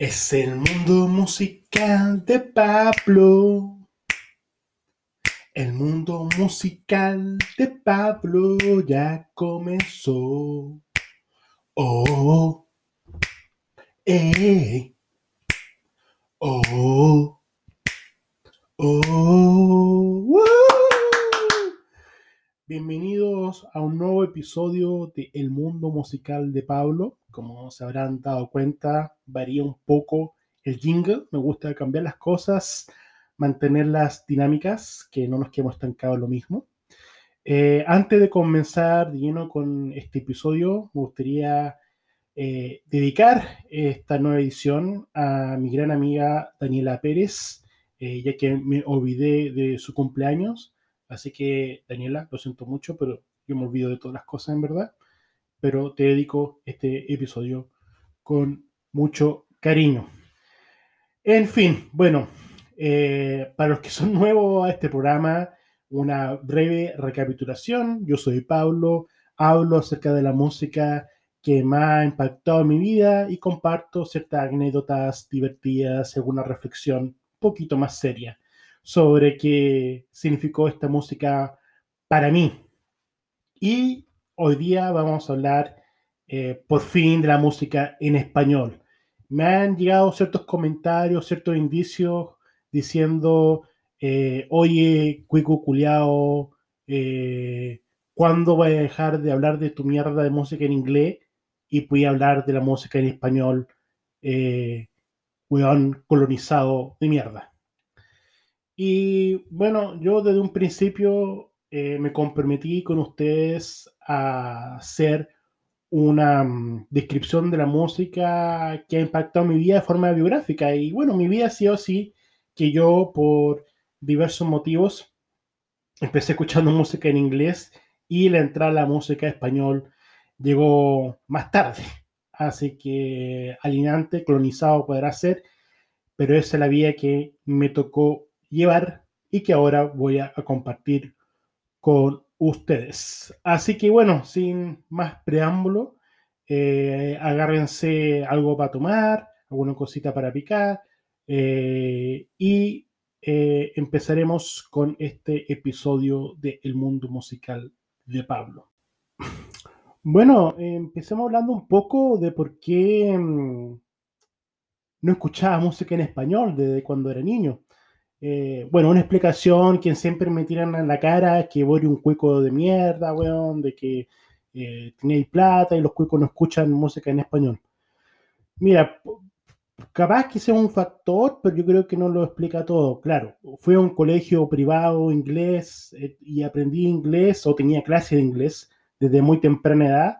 Es el mundo musical de Pablo. El mundo musical de Pablo ya comenzó. Oh, eh, oh, oh. Bienvenidos a un nuevo episodio de El mundo musical de Pablo. Como se habrán dado cuenta, varía un poco el jingle. Me gusta cambiar las cosas, mantenerlas dinámicas, que no nos quedemos estancados en lo mismo. Eh, antes de comenzar de lleno con este episodio, me gustaría eh, dedicar esta nueva edición a mi gran amiga Daniela Pérez, eh, ya que me olvidé de su cumpleaños. Así que, Daniela, lo siento mucho, pero yo me olvido de todas las cosas en verdad. Pero te dedico este episodio con mucho cariño. En fin, bueno, eh, para los que son nuevos a este programa, una breve recapitulación. Yo soy Pablo, hablo acerca de la música que más ha impactado en mi vida y comparto ciertas anécdotas divertidas, alguna reflexión un poquito más seria sobre qué significó esta música para mí. Y hoy día vamos a hablar eh, por fin de la música en español. Me han llegado ciertos comentarios, ciertos indicios diciendo, eh, oye, cuico culiao, eh, ¿cuándo voy a dejar de hablar de tu mierda de música en inglés y voy a hablar de la música en español, eh, weón colonizado de mierda? Y bueno, yo desde un principio eh, me comprometí con ustedes a hacer una mm, descripción de la música que ha impactado mi vida de forma biográfica. Y bueno, mi vida sí o sí que yo por diversos motivos empecé escuchando música en inglés y la entrada a la música en español llegó más tarde. Así que alineante, colonizado podrá ser, pero esa es la vía que me tocó llevar y que ahora voy a, a compartir con ustedes. Así que bueno, sin más preámbulo, eh, agárrense algo para tomar, alguna cosita para picar eh, y eh, empezaremos con este episodio de El mundo musical de Pablo. Bueno, empecemos hablando un poco de por qué mm, no escuchaba música en español desde cuando era niño. Eh, bueno, una explicación que siempre me tiran en la cara que voy un cuico de mierda, weón, de que eh, tenéis plata y los cuicos no escuchan música en español. Mira, capaz que sea un factor, pero yo creo que no lo explica todo. Claro, fui a un colegio privado inglés eh, y aprendí inglés o tenía clase de inglés desde muy temprana edad,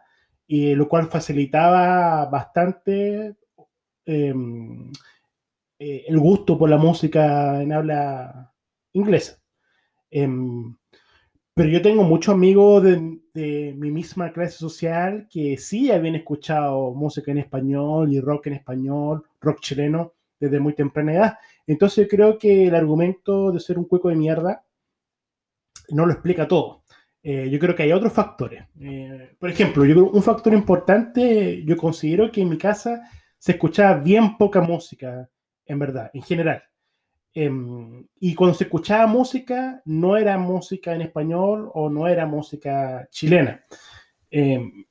lo cual facilitaba bastante em, eh, el gusto por la música en habla inglesa. Em, pero yo tengo muchos amigos de, de mi misma clase social que sí habían escuchado música en español y rock en español, rock chileno, desde muy temprana edad. Entonces creo que el argumento de ser un cueco de mierda no lo explica todo. Eh, yo creo que hay otros factores. Eh, por ejemplo, yo creo un factor importante, yo considero que en mi casa se escuchaba bien poca música, en verdad, en general. Em, y cuando se escuchaba música, no era música en español o no era música chilena. Em,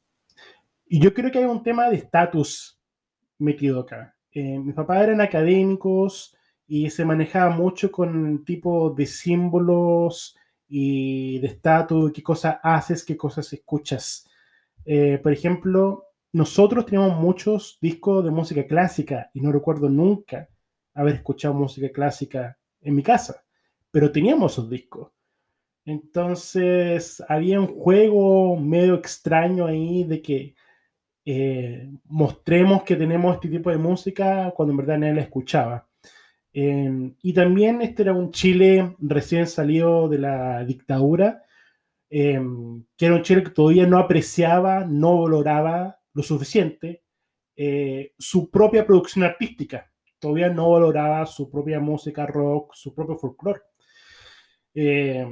y yo creo que hay un tema de estatus metido acá. Eh, mis papás eran académicos y se manejaba mucho con tipo de símbolos y de estatus, qué cosas haces, qué cosas escuchas. Eh, por ejemplo, nosotros teníamos muchos discos de música clásica y no recuerdo nunca haber escuchado música clásica en mi casa, pero teníamos esos discos. Entonces había un juego medio extraño ahí de que eh, mostremos que tenemos este tipo de música cuando en verdad nadie la escuchaba. Eh, y también este era un Chile recién salido de la dictadura, eh, que era un Chile que todavía no apreciaba, no valoraba lo suficiente eh, su propia producción artística, todavía no valoraba su propia música rock, su propio folclore. Eh,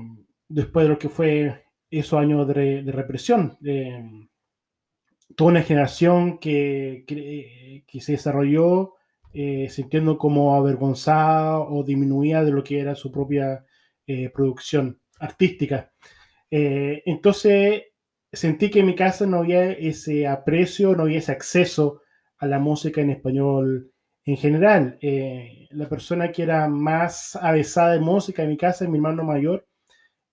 después de lo que fue esos años de, represión. Eh, toda una generación que, que, se desarrolló eh, sintiendo como avergonzada o disminuida de lo que era su propia eh, producción artística. Entonces sentí que en mi casa no había ese aprecio, no había ese acceso a la música en español en general. la persona que era más avesada de música en mi casa, mi hermano mayor,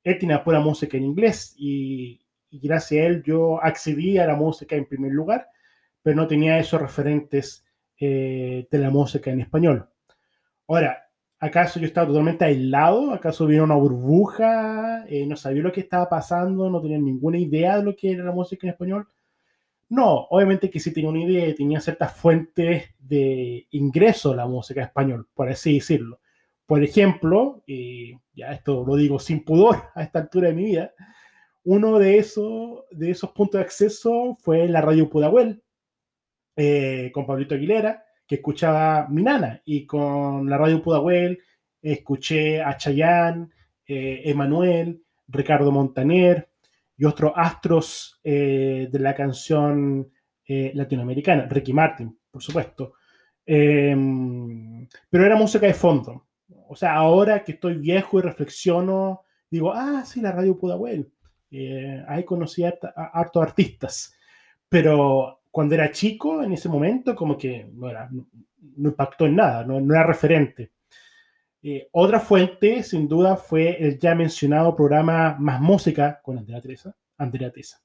él tenía pura música en inglés y, gracias a él yo accedí a la música en primer lugar, pero no tenía esos referentes eh, de la música en español. Ahora, ¿acaso yo estaba totalmente aislado? ¿Acaso vino una burbuja? Eh, ¿No sabía lo que estaba pasando? ¿No tenía ninguna idea de lo que era la música en español? No, obviamente que sí tenía una idea y tenía ciertas fuentes de ingreso a la música español, por así decirlo. Por ejemplo, y ya esto lo digo sin pudor a esta altura de mi vida, uno de esos, de esos puntos de acceso fue la radio Pudahuel, eh, con Pablito Aguilera, que escuchaba mi nana, y con la radio Pudahuel escuché a Chayán, eh, Emanuel, Ricardo Montaner y otros astros eh, de la canción latinoamericana, Ricky Martin, por supuesto. Em, pero era música de fondo o sea, ahora que estoy viejo y reflexiono, digo, ah, sí, la radio Pudahuel. Eh, ahí conocí a, hartos artistas. Pero cuando era chico, en ese momento, como que no, era, no, impactó en nada, no, era referente. Eh, otra fuente, sin duda, fue el ya mencionado programa Más Música con Andrea Teresa, Andrea Tesa,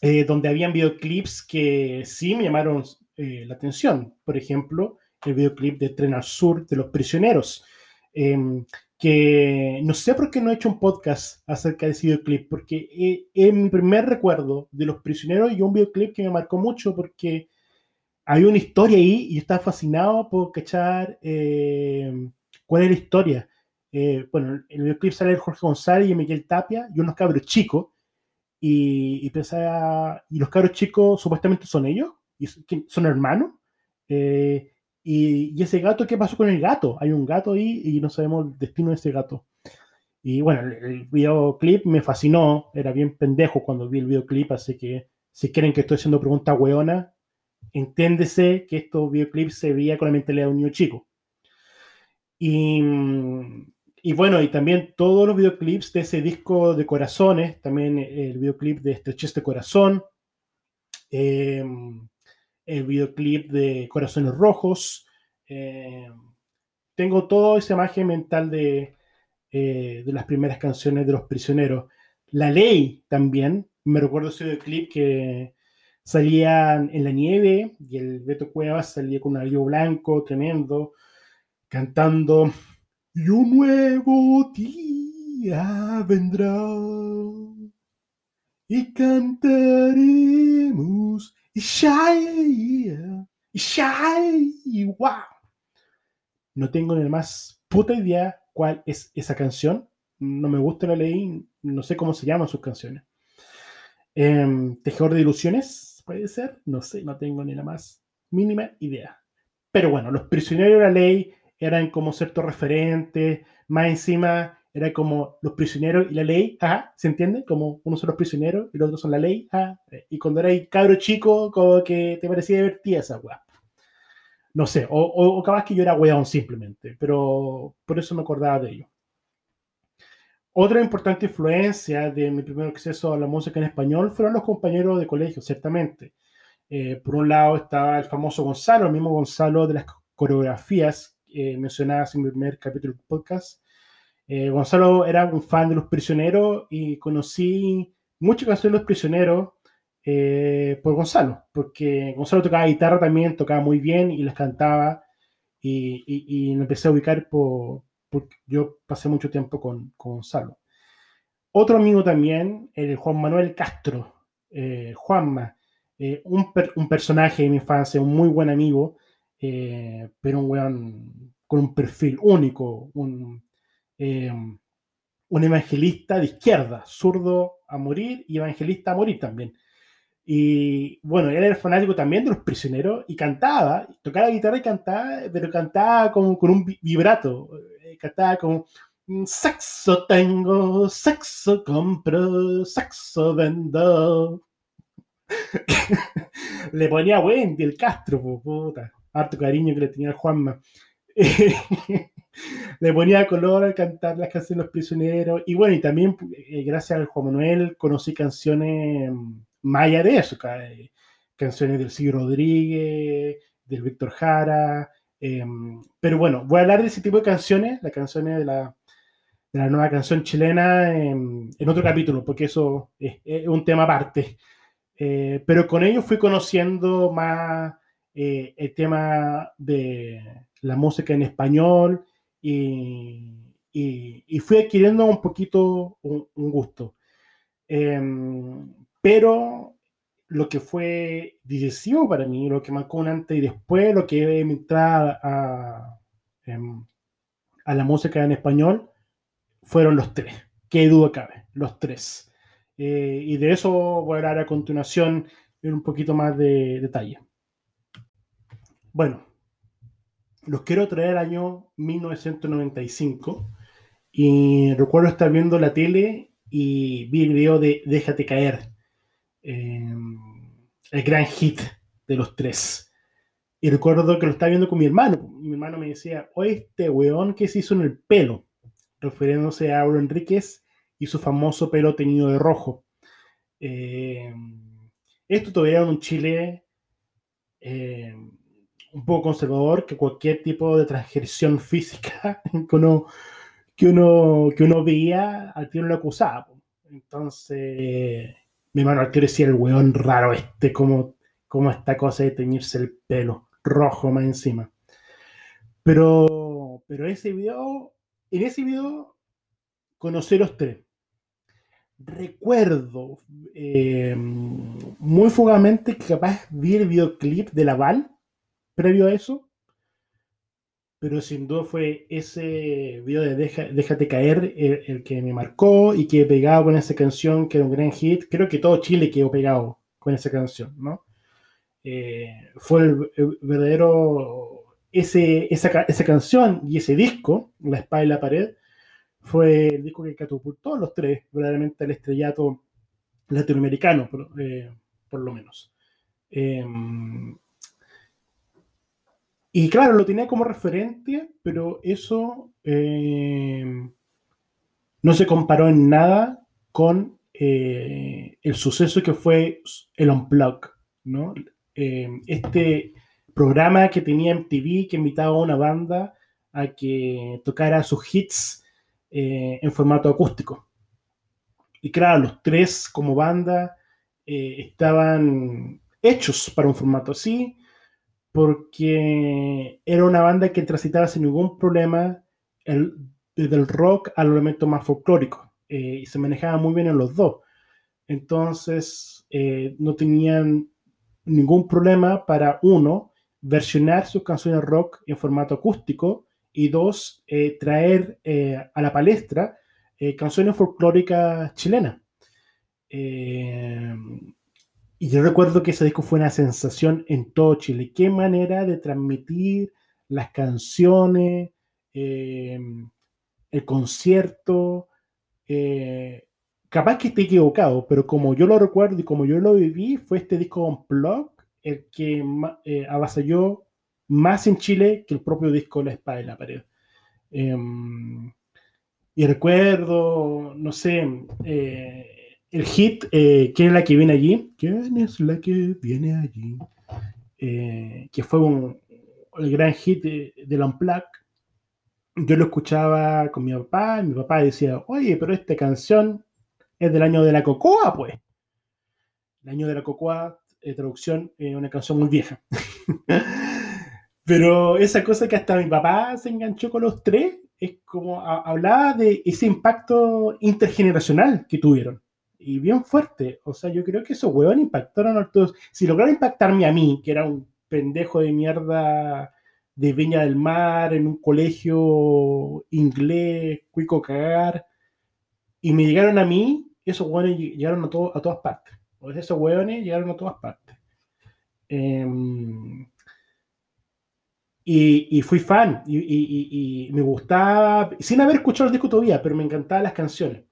eh, donde habían videoclips que sí me llamaron la atención. Por ejemplo, el videoclip de Tren al Sur de los prisioneros. Em, que no sé por qué no he hecho un podcast acerca de ese videoclip, porque es mi primer recuerdo de los prisioneros y un videoclip que me marcó mucho porque hay una historia ahí y yo estaba fascinado por cachar em, cuál es la historia. Eh, bueno, en el videoclip sale Jorge González y Miguel Tapia y unos cabros chicos y, y pensaba, y los cabros chicos supuestamente son ellos, y son hermanos. Eh, y, ese gato, ¿qué pasó con el gato? Hay un gato ahí y no sabemos el destino de ese gato. Y bueno, el, videoclip me fascinó, era bien pendejo cuando vi el videoclip, así que si quieren que estoy haciendo preguntas hueonas, entiéndese que estos videoclips se veía con la mentalidad de un niño chico. Y, y, bueno, y también todos los videoclips de ese disco de corazones, también el videoclip de Estrechez de Corazón, eh, el videoclip de Corazones Rojos. Eh, tengo toda esa imagen mental de, eh, de las primeras canciones de Los Prisioneros. La Ley también, me recuerdo ese videoclip que salían en la nieve y el Beto Cuevas salía con un abrigo blanco tremendo, cantando Y un nuevo día vendrá y cantaremos y shy, y shy, wow. No tengo ni la más puta idea cuál es esa canción. No me gusta la ley, no sé cómo se llaman sus canciones. Eh, Tejedor de ilusiones, puede ser, no sé, no tengo ni la más mínima idea. Pero bueno, los prisioneros de la ley eran como ciertos referentes, más encima era como los prisioneros y la ley, ¿se entiende? Como unos son los prisioneros y los otros son la ley, ajá. Y cuando eras cabro chico, como que te parecía divertida esa weá. No sé, o, o, capaz que yo era weón simplemente, pero por eso me acordaba de ello. Otra importante influencia de mi primer acceso a la música en español fueron los compañeros de colegio, ciertamente. Eh, por un lado estaba el famoso Gonzalo, el mismo Gonzalo de las coreografías eh, mencionadas en mi primer capítulo del podcast, eh, Gonzalo era un fan de Los Prisioneros y conocí muchas canciones de Los Prisioneros eh, por Gonzalo, porque Gonzalo tocaba guitarra también, tocaba muy bien y las cantaba y, me empecé a ubicar por, porque yo pasé mucho tiempo con, Gonzalo. Otro amigo también, el Juan Manuel Castro, eh, Juanma, un, un, personaje de mi infancia, un muy buen amigo, pero un weón con un perfil único, un, eh, un evangelista de izquierda, zurdo a morir y evangelista a morir también. Y bueno, él era fanático también de los prisioneros y cantaba, tocaba la guitarra y cantaba, pero cantaba con, con un vibrato, cantaba como sexo tengo, sexo compro, sexo vendo. Le ponía Wendy el Castro, puta. harto cariño que le tenía a Juanma. le ponía color al cantar las canciones de los prisioneros. Y bueno, y también eh, gracias al Juan Manuel conocí canciones maya de eso, eh, canciones del Silvio Rodríguez, del Víctor Jara. Em, pero bueno, voy a hablar de ese tipo de canciones, las canciones de la, de la nueva canción chilena en, otro capítulo, porque eso es, un tema aparte. Eh, pero con ello fui conociendo más el tema de la música en español y, fui adquiriendo un poquito un, gusto. Em, pero lo que fue decisivo para mí, lo que marcó un antes y después, lo que me entrar a, em, a, la música en español, fueron los tres. Qué duda cabe, los tres. Eh, y de eso voy a hablar a continuación en un poquito más de detalle. Bueno, los quiero traer al año 1995 y recuerdo estar viendo la tele y vi el video de Déjate caer, em, el gran hit de los tres. Y recuerdo que lo estaba viendo con mi hermano. Mi hermano me decía, oye, este weón que se hizo en el pelo, refiriéndose a Auro Enríquez y su famoso pelo teñido de rojo. Em, esto todavía en un Chile em, un poco conservador que cualquier tipo de transgresión física que uno, que uno, que uno veía, al tío lo acusaba. Entonces, mi hermano al decía el weón raro este, como, como esta cosa de teñirse el pelo rojo más encima. Pero, pero ese video, en ese video conocí los tres. Recuerdo eh, muy fugamente que capaz vi el videoclip de Laval previo a eso, pero sin duda fue ese video de Déjate caer el, que me marcó y que pegado con esa canción, que era un gran hit. Creo que todo Chile quedó pegado con esa canción, ¿no? Eh, fue el, verdadero. Ese, esa, esa, canción y ese disco, La Espada y la Pared, fue el disco que catapultó los tres verdaderamente al estrellato latinoamericano, por, eh, por lo menos. Eh, y claro, lo tenía como referente, pero eso eh, no se comparó en nada con eh, el suceso que fue el Unplug, ¿no? Eh, este programa que tenía MTV que invitaba a una banda a que tocara sus hits en formato acústico. Y claro, los tres como banda estaban hechos para un formato así porque era una banda que transitaba sin ningún problema el, desde el rock al elemento más folclórico eh, y se manejaba muy bien en los dos. Entonces eh, no tenían ningún problema para uno versionar sus canciones rock en formato acústico y dos eh, traer a la palestra canciones folclóricas chilenas. Y yo recuerdo que ese disco fue una sensación en todo Chile. Qué manera de transmitir las canciones, eh, el concierto. Eh, capaz que esté equivocado, pero como yo lo recuerdo y como yo lo viví, fue este disco Unplugged el que eh, avasalló más en Chile que el propio disco La Espada de la Pared. Em, y recuerdo, no sé, el hit, eh, ¿quién es la que viene allí? ¿Quién es la que viene allí? Eh, que fue un, el gran hit de, de Unplugged. Yo lo escuchaba con mi papá y mi papá decía, oye, pero esta canción es del año de la cocoa, pues. El año de la cocoa, eh, traducción, es una canción muy vieja. pero esa cosa que hasta mi papá se enganchó con los tres, es como hablaba de ese impacto intergeneracional que tuvieron y bien fuerte. O sea, yo creo que esos huevos impactaron a todos. Si lograron impactarme a mí, que era un pendejo de mierda de Viña del Mar, en un colegio inglés, cuico cagar, y me llegaron a mí, esos hueones llegaron a, a todas partes. O esos hueones llegaron a todas partes. Em, y, fui fan, y, y, me gustaba, sin haber escuchado el disco todavía, pero me encantaban las canciones.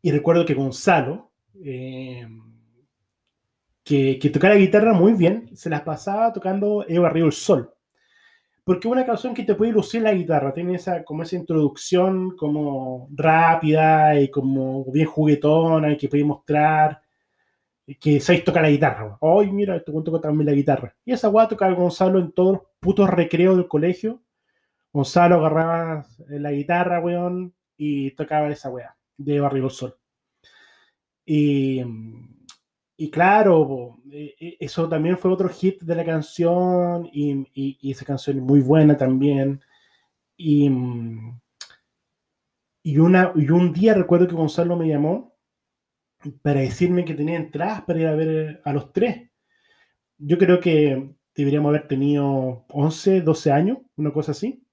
Y recuerdo que Gonzalo, eh, que, que tocaba la guitarra muy bien, se las pasaba tocando Eva Río el Sol. Porque es una canción que te puede lucir la guitarra, tiene esa, como esa introducción como rápida y como bien juguetona y que puede mostrar que sabéis tocar la guitarra. Ay, mira, este toca también la guitarra. Y esa weá tocaba Gonzalo en todos los putos recreos del colegio. Gonzalo agarraba la guitarra, weón, y tocaba esa weá de Barrio Sol. Y, y claro, e, e, eso también fue otro hit de la canción y, y, esa canción es muy buena también. Y, y, una, y un día recuerdo que Gonzalo me llamó para decirme que tenía entradas para ir a ver a los tres. Yo creo que deberíamos haber tenido 11, 12 años, una cosa así.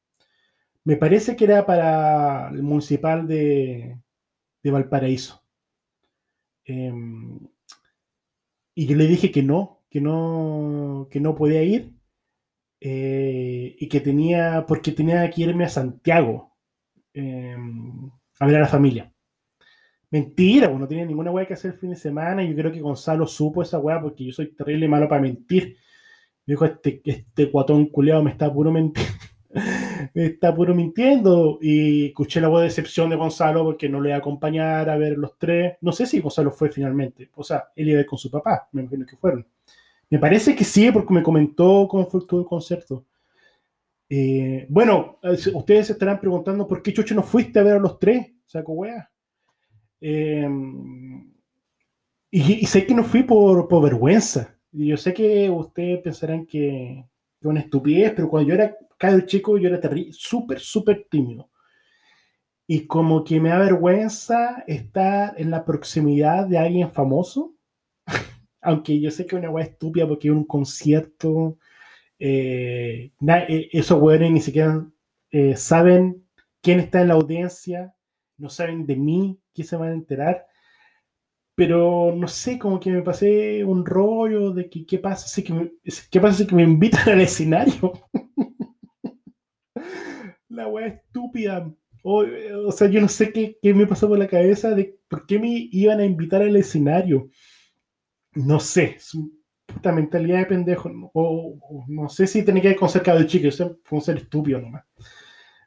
Me parece que era para el municipal de, de Valparaíso. Em, y yo le dije que no, que no, que no podía ir eh, y que tenía, porque tenía que irme a Santiago em, a ver a la familia. Mentira, pues no tenía ninguna weá que hacer el fin de semana y yo creo que Gonzalo supo esa weá porque yo soy terrible malo para mentir. Me dijo, este, este guatón culeado me está puro mintiendo. está puro mintiendo. Y escuché la voz de decepción de Gonzalo porque no le iba a acompañar a ver los tres. No sé si Gonzalo fue finalmente. O sea, él iba a ir con su papá, me imagino que fueron. Me parece que sí, porque me comentó cómo fue todo el concierto. Eh, bueno, eh, ustedes se estarán preguntando por qué Chucho no fuiste a ver a los tres, saco weá. Eh, y, sé que no fui por, por vergüenza. Y yo sé que ustedes pensarán que es una estupidez, pero cuando yo era cada chico, yo era súper, súper tímido. Y como que me da vergüenza estar en la proximidad de alguien famoso, aunque yo sé que es una weá estúpida porque un concierto, eh, eh, esos weones ni siquiera eh, saben quién está en la audiencia, no saben de mí, quién se van a enterar. Pero no sé, como que me pasé un rollo de que qué pasa si que me, qué pasa si que me invitan al escenario. la weá estúpida. O, sea, yo no sé qué, qué, me pasó por la cabeza de por qué me iban a invitar al escenario. No sé, una puta mentalidad de pendejo. O, no sé si tenía que ver con ser chico, o fue un ser estúpido nomás.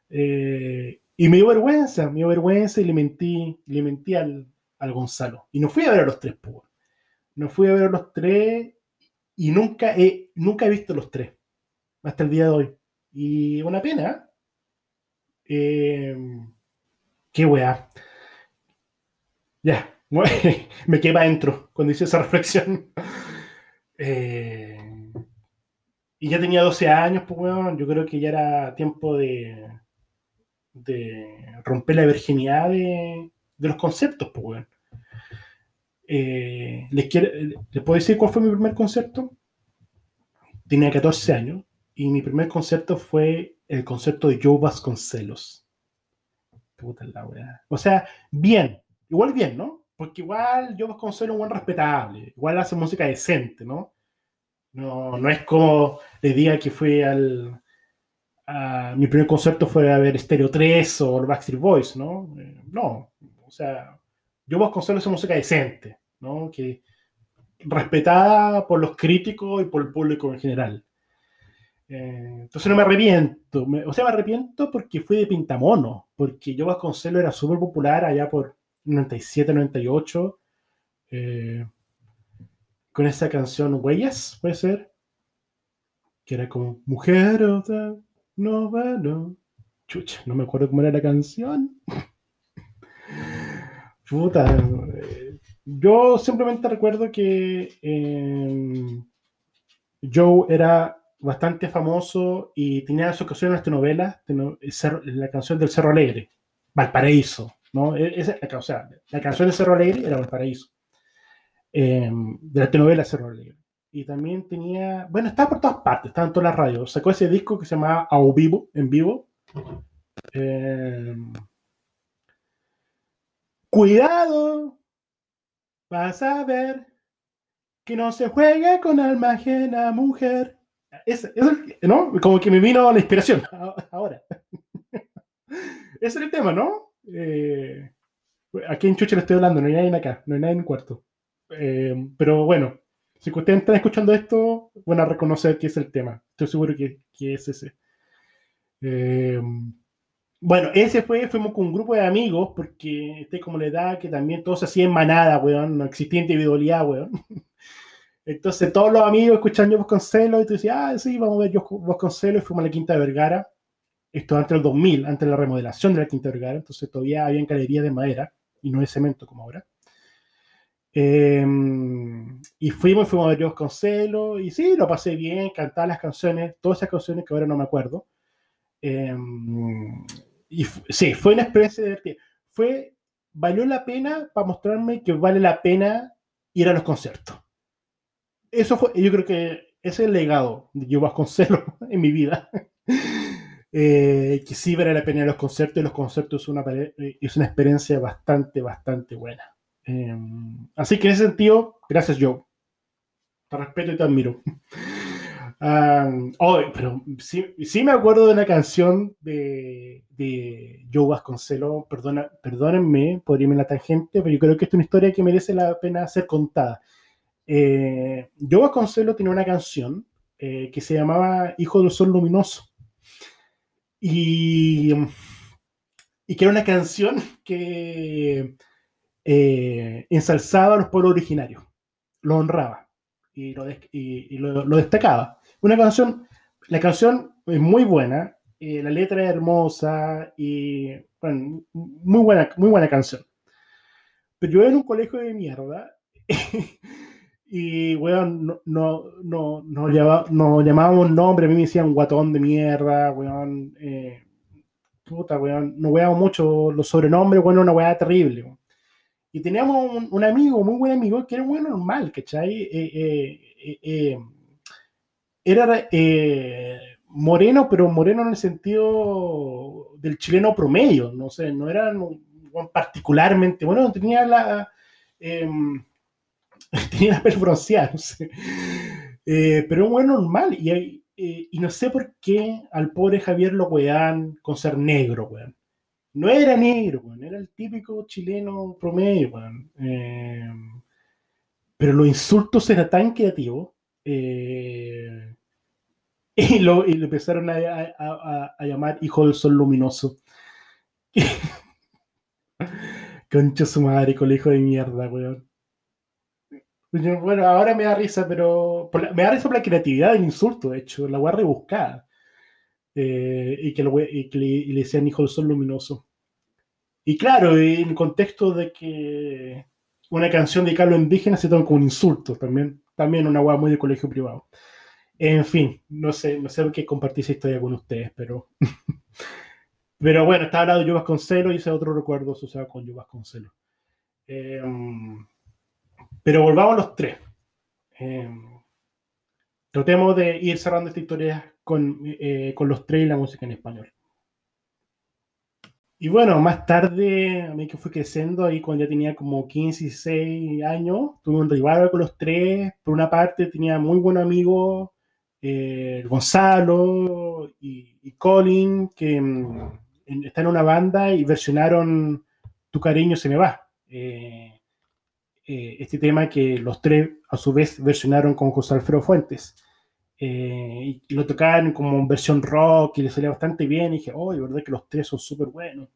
Eh, y me dio vergüenza, me dio vergüenza y le mentí, le mentí al, al Gonzalo. Y no fui a ver a los tres, pues. No fui a ver a los tres y nunca he, nunca he visto los tres hasta el día de hoy. Y una pena. Eh, qué weá. Ya, me quema adentro cuando hice esa reflexión. Eh, y ya tenía 12 años, pues weón. Yo creo que ya era tiempo de, de romper la virginidad de, de los conceptos, pues weón. Eh, ¿les, ¿Les puedo decir cuál fue mi primer concepto? Tenía 14 años y mi primer concepto fue el concepto de Joe Vasconcelos. Puta la weá. O sea, bien, igual bien, ¿no? Porque igual Joe Vasconcelos es un buen respetable, igual hace música decente, ¿no? No, no es como le diga que fue al. mi primer concepto fue a ver Stereo 3 o Backstreet Boys, ¿no? Eh, no, o sea, Joe Vasconcelos hace música decente, ¿no? Que respetada por los críticos y por el público en general. Eh, entonces no me arrepiento. o sea, me arrepiento porque fui de pintamono, porque yo Vasconcelos era súper popular allá por 97, 98, eh, con esa canción Huellas, puede ser, que era como Mujer, o no, bueno, chucha, no me acuerdo cómo era la canción. Puta, eh, yo simplemente recuerdo que Joe era bastante famoso y tenía su canción en las telenovelas, la canción del Cerro Alegre, Valparaíso, ¿no? E, o sea, la canción del Cerro Alegre era Valparaíso, em, de la telenovela Cerro Alegre. Y también tenía, bueno, estaba por todas partes, estaba en todas las radios. Sacó ese disco que se llamaba Au Vivo, en vivo. Em, cuidado, vas a ver que no se juega con alma ajena, mujer. Es, ¿no? Como que me vino la inspiración ahora. Ese es el tema, ¿no? Eh, aquí en Chucha le estoy hablando, no hay nadie acá, no hay nadie en el cuarto. Eh, pero bueno, Si ustedes están escuchando esto, van a reconocer que es el tema. Estoy seguro que, es ese. Eh, bueno, ese fue, fuimos con un grupo de amigos, porque este como la edad que también todos se hacían manada, weón, no existía individualidad, weón. Entonces todos los amigos escuchan Yo Vasconcelos y tú decías, ah, sí, vamos a ver Yo Vasconcelos y fuimos a la Quinta de Vergara. Esto antes del 2000, antes de la remodelación de la Quinta de Vergara, entonces todavía había galerías de madera y no de cemento como ahora. Em, y fuimos, fuimos a ver Yo Vasconcelos y sí, lo pasé bien, cantaba las canciones, todas esas canciones que ahora no me acuerdo. Em, y sí, fue una experiencia divertida. Fue, valió la pena para mostrarme que vale la pena ir a los conciertos. Eso fue, yo creo que ese es el legado de Yo Vasconcelos en mi vida. Eh, que sí vale la pena ir a los conciertos y los conciertos es una, es una experiencia bastante, bastante buena. Em, así que en ese sentido, gracias Joe. Te respeto y te admiro. oh, pero sí, me acuerdo de una canción de, de Joe Vasconcelos, perdona, perdónenme por irme en la tangente, pero yo creo que es una historia que merece la pena ser contada. Eh, Joe Vasconcelos tiene una canción eh, que se llamaba Hijo del Sol Luminoso. Y, y que era una canción que eh, ensalzaba a los pueblos originarios, lo honraba y lo, y, lo destacaba. Una canción, la canción es muy buena, eh, la letra es hermosa y, bueno, muy buena, muy buena canción. Pero yo en un colegio de mierda y, weón, no, no, no, no, no llamábamos nombre, a mí me decían guatón de mierda, weón, eh, puta, weón, no weábamos mucho los sobrenombres, weón, una weá terrible, Y teníamos un, amigo, muy buen amigo, que era un weón normal, ¿cachai? Eh, eh era eh, moreno, pero moreno en el sentido del chileno promedio, no sé, no era particularmente, bueno, tenía la... Em, tenía la. Eh, pero un buen normal, y, eh, y no sé por qué al pobre Javier lo wean con ser negro. No era negro, era el típico chileno promedio. Em, pero los insultos eran tan creativos. Eh, y lo, y empezaron a, a, a, llamar Hijo del Sol Luminoso. Concha su madre, colegio de mierda, weón. Bueno, ahora me da risa, pero. me da risa por la creatividad del insulto, de hecho, la voy a rebuscar. Eh, y, que, lo, y que le, le, decían Hijo del Sol Luminoso. Y claro, en el contexto de que una canción de Carlos Indígena se toma como un insulto también. También una weá muy de colegio privado. En fin, no sé, no sé qué compartir esa historia con ustedes, pero. pero bueno, estaba hablando de Yo Vasconcelos y ese otro recuerdo asociado con Yo Vasconcelos. Eh, pero volvamos a los tres. Eh, tratemos de ir cerrando esta historia con, eh, con los tres y la música en español. Y bueno, más tarde, a mí que fui creciendo, ahí cuando ya tenía como 15, 16 años, tuve un rival con los tres. Por una parte, tenía muy buen amigo eh, Gonzalo y, Colin, que mm, están en una banda y versionaron Tu cariño se me va. Eh, eh, este tema que los tres a su vez versionaron con José Alfredo Fuentes. y lo tocaban como en versión rock y le salía bastante bien. Y dije, oh, de verdad que los tres son súper buenos.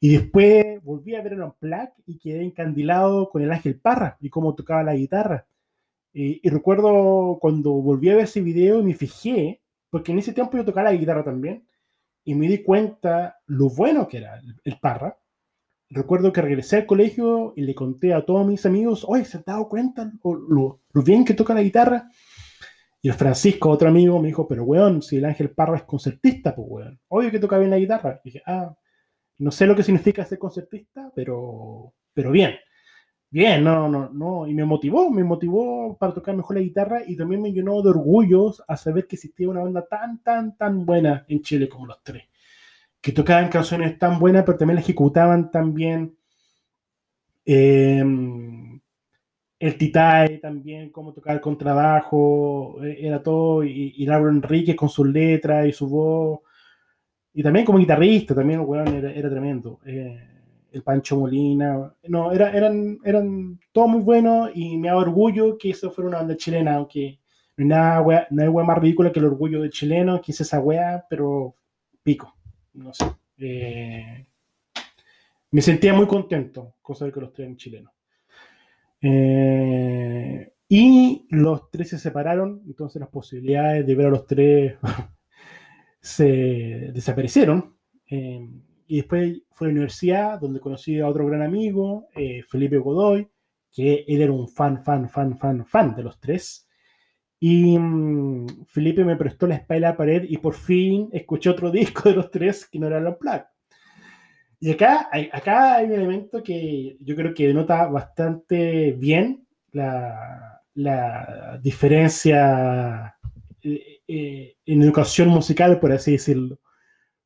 Y después volví a ver en un plaque y quedé encandilado con el Ángel Parra y cómo tocaba la guitarra. Y, recuerdo cuando volví a ver ese video y me fijé, porque en ese tiempo yo tocaba la guitarra también, y me di cuenta lo bueno que era el, Parra. Recuerdo que regresé al colegio y le conté a todos mis amigos, oye, ¿se han dado cuenta lo, bien que toca la guitarra? Y el Francisco, otro amigo, me dijo, pero weón, si el Ángel Parra es concertista, pues weón, obvio que toca bien la guitarra. Y dije, ah, no sé lo que significa ser concertista, pero, pero bien. Bien, no, no, no, y me motivó, me motivó para tocar mejor la guitarra y también me llenó de orgullos a saber que existía una banda tan, tan, tan buena en Chile como los tres, que tocaban canciones tan buenas, pero también la ejecutaban tan bien. Em, el Titae también, cómo tocar el contrabajo, e, era todo, y, y Lauro Enrique con sus letras y su voz, y también como guitarrista, también weón era, tremendo. Eh, el Pancho Molina. No, era, eran, eran todos muy buenos y me da orgullo que eso fuera una banda chilena, aunque no hay nada, no hay wea más ridícula que el orgullo de chileno, que hice esa wea, pero pico, no sé. Eh, me sentía muy contento con saber que los tres eran chilenos. Eh, y los tres se separaron, entonces las posibilidades de ver a los tres se desaparecieron. Eh, y después fue a la universidad, donde conocí a otro gran amigo, eh, Felipe Godoy, que él era un fan, fan, fan, fan, fan de los tres. Y mm, Felipe me prestó la espalda a la pared y por fin escuché otro disco de los tres que no era los Black. Y acá hay, acá hay un elemento que yo creo que denota bastante bien la, la diferencia eh, eh, en educación musical, por así decirlo.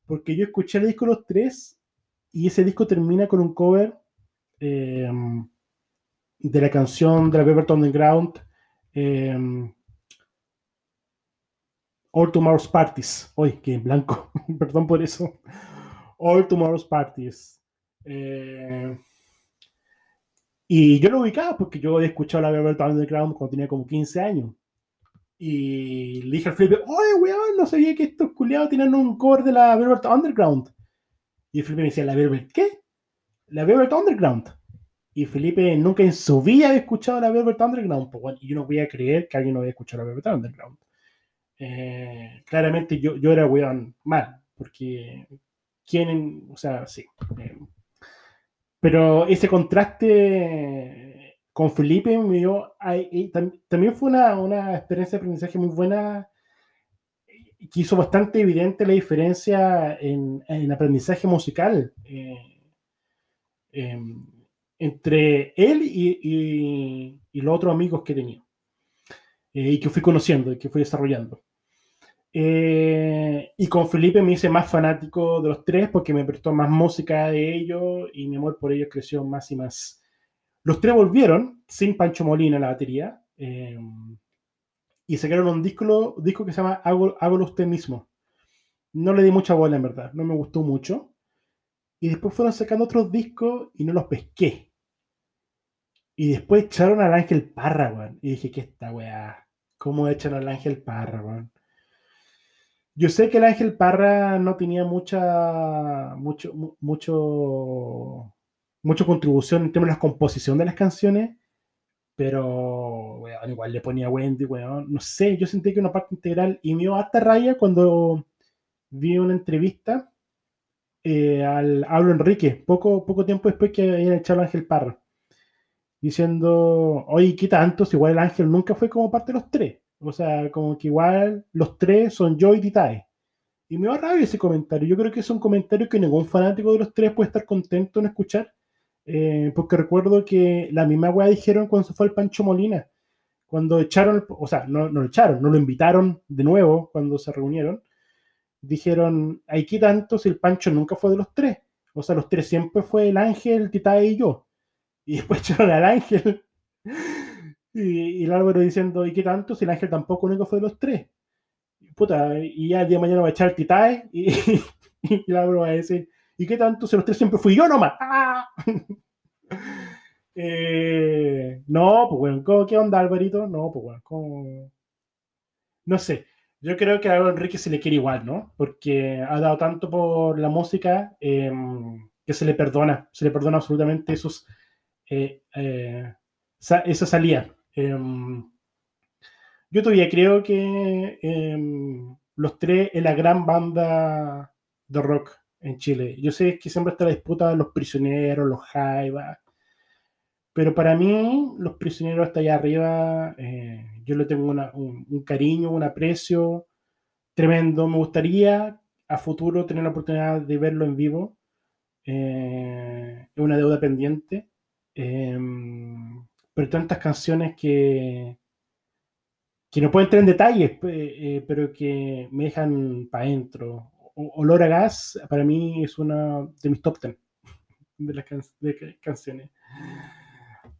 Porque yo escuché el disco Los Tres y ese disco termina con un cover eh, de la canción de la Velvet Underground, All Tomorrow's Parties. Hoy, que en blanco, perdón por eso. All Tomorrow's Parties. Eh, y yo lo ubicaba porque yo había escuchado la Velvet Underground cuando tenía como 15 años. Y le dije al Felipe, oye, weón, no sabía que estos culiados tenían un cover de la Velvet Underground. Y Felipe me decía, ¿la Velvet qué? La Velvet Underground. Y Felipe nunca en su vida había escuchado la Velvet Underground. Pues, bueno, y yo no voy a creer que alguien no había escuchado la Velvet Underground. Eh, claramente yo, yo era weón mal, porque quieren, o sea, sí. Eh, pero ese contraste con Felipe me dio, también fue una, una, experiencia de aprendizaje muy buena que hizo bastante evidente la diferencia en, en aprendizaje musical eh, em, entre él y, y, y, los otros amigos que tenía eh, y que fui conociendo y que fui desarrollando. Eh, y con Felipe me hice más fanático de los tres porque me prestó más música de ellos y mi amor por ellos creció más y más. Los tres volvieron sin Pancho Molina en la batería eh, y sacaron un disco, disco que se llama Hágalo usted mismo. No le di mucha bola en verdad, no me gustó mucho. Y después fueron sacando otros discos y no los pesqué. Y después echaron al Ángel Parra, Y dije, ¿qué esta weá? ¿Cómo echan al Ángel Parra, yo sé que el Ángel Parra no tenía mucha, mucho, mucho, mucha contribución en términos de la composición de las canciones, pero igual le ponía Wendy, weón. No sé, yo sentí que una parte integral y me dio hasta raya cuando vi una entrevista eh, al Hablo Enrique, poco, poco tiempo después que habían echado al Ángel Parra, diciendo, oye, ¿qué tanto? Si igual el Ángel nunca fue como parte de los tres. O sea, como que igual los tres son yo y Titae. Y me va a rabia ese comentario. Yo creo que es un comentario que ningún fanático de los tres puede estar contento en escuchar. Eh, porque recuerdo que la misma weá dijeron cuando se fue el Pancho Molina. Cuando echaron, o sea, no, no lo echaron, no lo invitaron de nuevo cuando se reunieron. Dijeron, hay que tanto si el Pancho nunca fue de los tres. O sea, los tres siempre fue el Ángel, Titae y yo. Y después echaron al Ángel. Y, el Álvaro diciendo, ¿y qué tanto? Si el ángel tampoco único fue de los tres. Puta, y ya el día de mañana va a echar Titae y, y, el Álvaro va a decir, ¿y qué tanto? Si los tres siempre fui yo nomás. ¡Ah! eh, no, pues bueno, ¿qué onda Álvarito? No, pues bueno, ¿cómo? No sé. Yo creo que a Enrique se le quiere igual, ¿no? Porque ha dado tanto por la música eh, que se le perdona, se le perdona absolutamente esos, eh, eh, esa salida. Em, yo todavía creo que em, los tres es la gran banda de rock en Chile. Yo sé que siempre está la disputa de los prisioneros, los jaivas, pero para mí los prisioneros hasta allá arriba, eh, yo le tengo un, cariño, un aprecio tremendo. Me gustaría a futuro tener la oportunidad de verlo en vivo. Eh, es una deuda pendiente. Em, pero tantas canciones que, que no puedo entrar en detalles, eh, pero que me dejan para adentro. Olor a gas, para mí, es una de mis top ten de las canciones.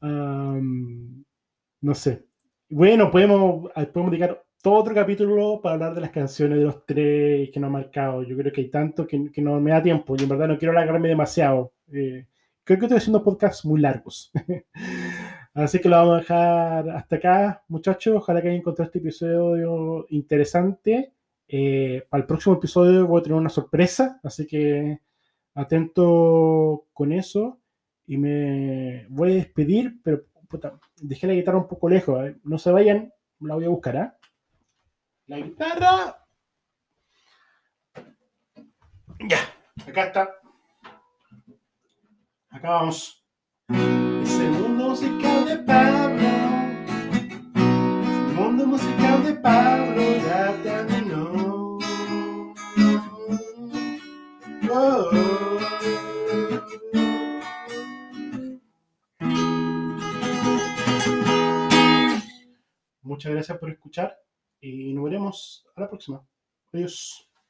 no sé. Bueno, podemos, podemos dedicar todo otro capítulo para hablar de las canciones de los tres que nos han marcado. Yo creo que hay tanto que, que no me da tiempo y en verdad no quiero alargarme demasiado. Eh, creo que estoy haciendo podcasts muy largos. Así que lo vamos a dejar hasta acá, muchachos. Ojalá que hayan encontrado este episodio interesante. Eh, para el próximo episodio voy a tener una sorpresa, así que atento con eso. Y me voy a despedir, pero dejé la guitarra un poco lejos. ¿eh? No se vayan, la voy a buscar. ¿eh? La guitarra. Ya, acá está. Acá vamos. Es el mundo musical de Pablo. El mundo musical de Pablo ya. Muchas gracias por escuchar y nos veremos a la próxima. Adiós.